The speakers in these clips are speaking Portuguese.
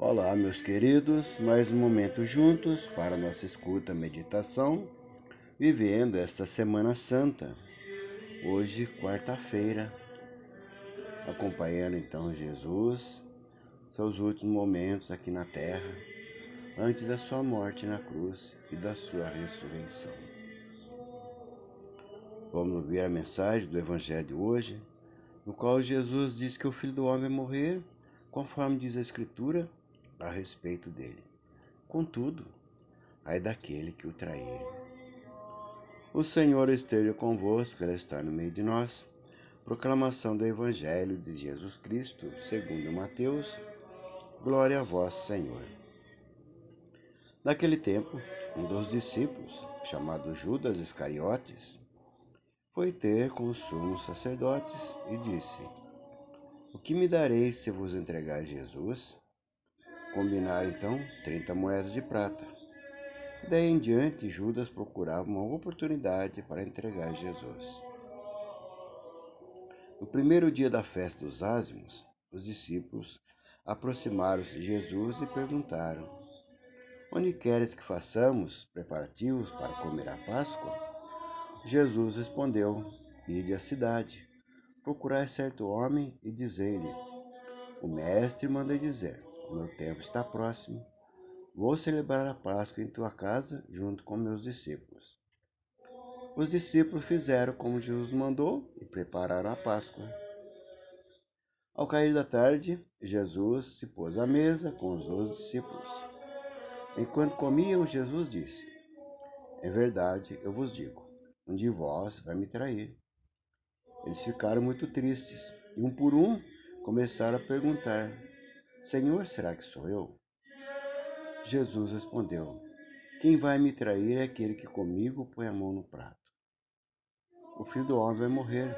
Olá, meus queridos, mais um momento juntos para nossa escuta, meditação, vivendo esta Semana Santa. Hoje, quarta-feira, acompanhando então Jesus, seus últimos momentos aqui na terra, antes da sua morte na cruz e da sua ressurreição. Vamos ouvir a mensagem do Evangelho de hoje, no qual Jesus diz que o Filho do Homem vai morrer, conforme diz a Escritura, a respeito dele. Contudo, ai daquele que o trair. O Senhor esteja convosco, Ele está no meio de nós. Proclamação do Evangelho de Jesus Cristo, segundo Mateus. Glória a vós, Senhor. Naquele tempo, um dos discípulos, chamado Judas Iscariotes, foi ter com os sumos sacerdotes e disse: O que me dareis se vos entregar Jesus? Combinaram então trinta moedas de prata. Daí em diante, Judas procurava uma oportunidade para entregar Jesus. No primeiro dia da festa dos ázimos, os discípulos aproximaram-se de Jesus e perguntaram: Onde queres que façamos preparativos para comer a Páscoa? Jesus respondeu: Ide à cidade, procurai certo homem e dizei-lhe: O mestre manda dizer: meu tempo está próximo. Vou celebrar a Páscoa em tua casa junto com meus discípulos. Os discípulos fizeram como Jesus mandou e prepararam a Páscoa. Ao cair da tarde, Jesus se pôs à mesa com os dois discípulos. Enquanto comiam, Jesus disse: Em verdade, eu vos digo, um de vós vai me trair. Eles ficaram muito tristes e, um por um, começaram a perguntar: Senhor, será que sou eu? Jesus respondeu: Quem vai me trair é aquele que comigo põe a mão no prato. O filho do homem vai morrer,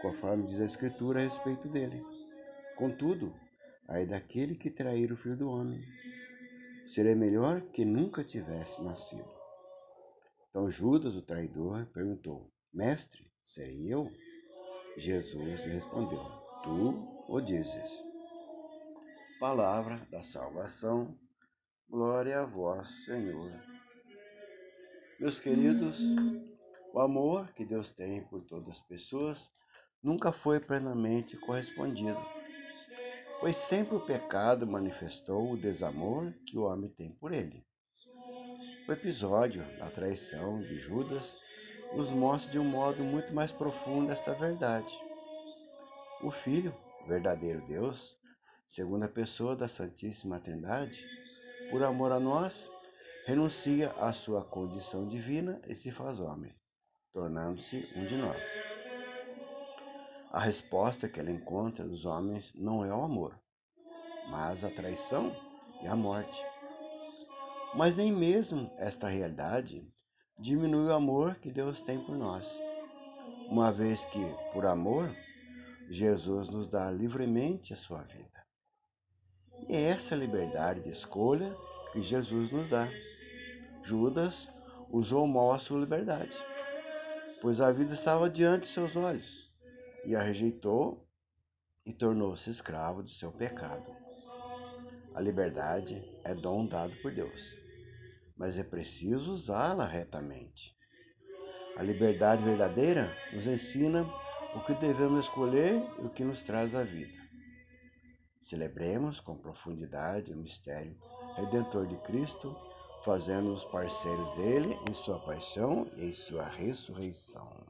conforme diz a Escritura a respeito dele. Contudo, aí daquele que trair o filho do homem, seria melhor que nunca tivesse nascido. Então Judas, o traidor, perguntou: Mestre, serei eu? Jesus respondeu: Tu o dizes. Palavra da salvação. Glória a vós, Senhor. Meus queridos, o amor que Deus tem por todas as pessoas nunca foi plenamente correspondido, pois sempre o pecado manifestou o desamor que o homem tem por ele. O episódio da traição de Judas nos mostra de um modo muito mais profundo esta verdade. O Filho, verdadeiro Deus, segunda pessoa da Santíssima Trindade, por amor a nós, renuncia à sua condição divina e se faz homem, tornando-se um de nós. A resposta que ela encontra nos homens não é o amor, mas a traição e a morte. Mas nem mesmo esta realidade diminui o amor que Deus tem por nós, uma vez que, por amor, Jesus nos dá livremente a sua vida. E é essa liberdade de escolha que Jesus nos dá. Judas usou mal a sua liberdade, pois a vida estava diante de seus olhos, e a rejeitou e tornou-se escravo de seu pecado. A liberdade é dom dado por Deus, mas é preciso usá-la retamente. A liberdade verdadeira nos ensina o que devemos escolher e o que nos traz a vida. Celebremos com profundidade o mistério redentor de Cristo, fazendo-nos parceiros dele em sua paixão e em sua ressurreição.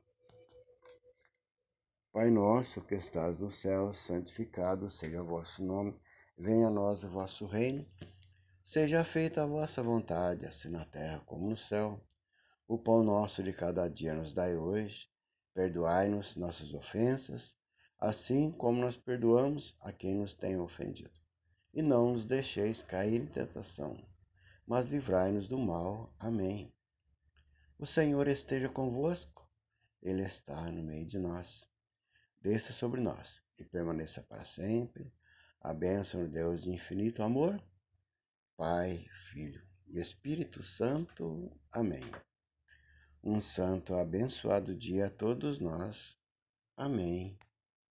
Pai nosso que estás no céu, santificado seja o vosso nome, venha a nós o vosso reino, seja feita a vossa vontade, assim na terra como no céu. O pão nosso de cada dia nos dai hoje, perdoai-nos nossas ofensas, assim como nós perdoamos a quem nos tem ofendido. E não nos deixeis cair em tentação, mas livrai-nos do mal. Amém. O Senhor esteja convosco, Ele está no meio de nós. Desça sobre nós e permaneça para sempre. A bênção de Deus de infinito amor, Pai, Filho e Espírito Santo. Amém. Um santo abençoado dia a todos nós. Amém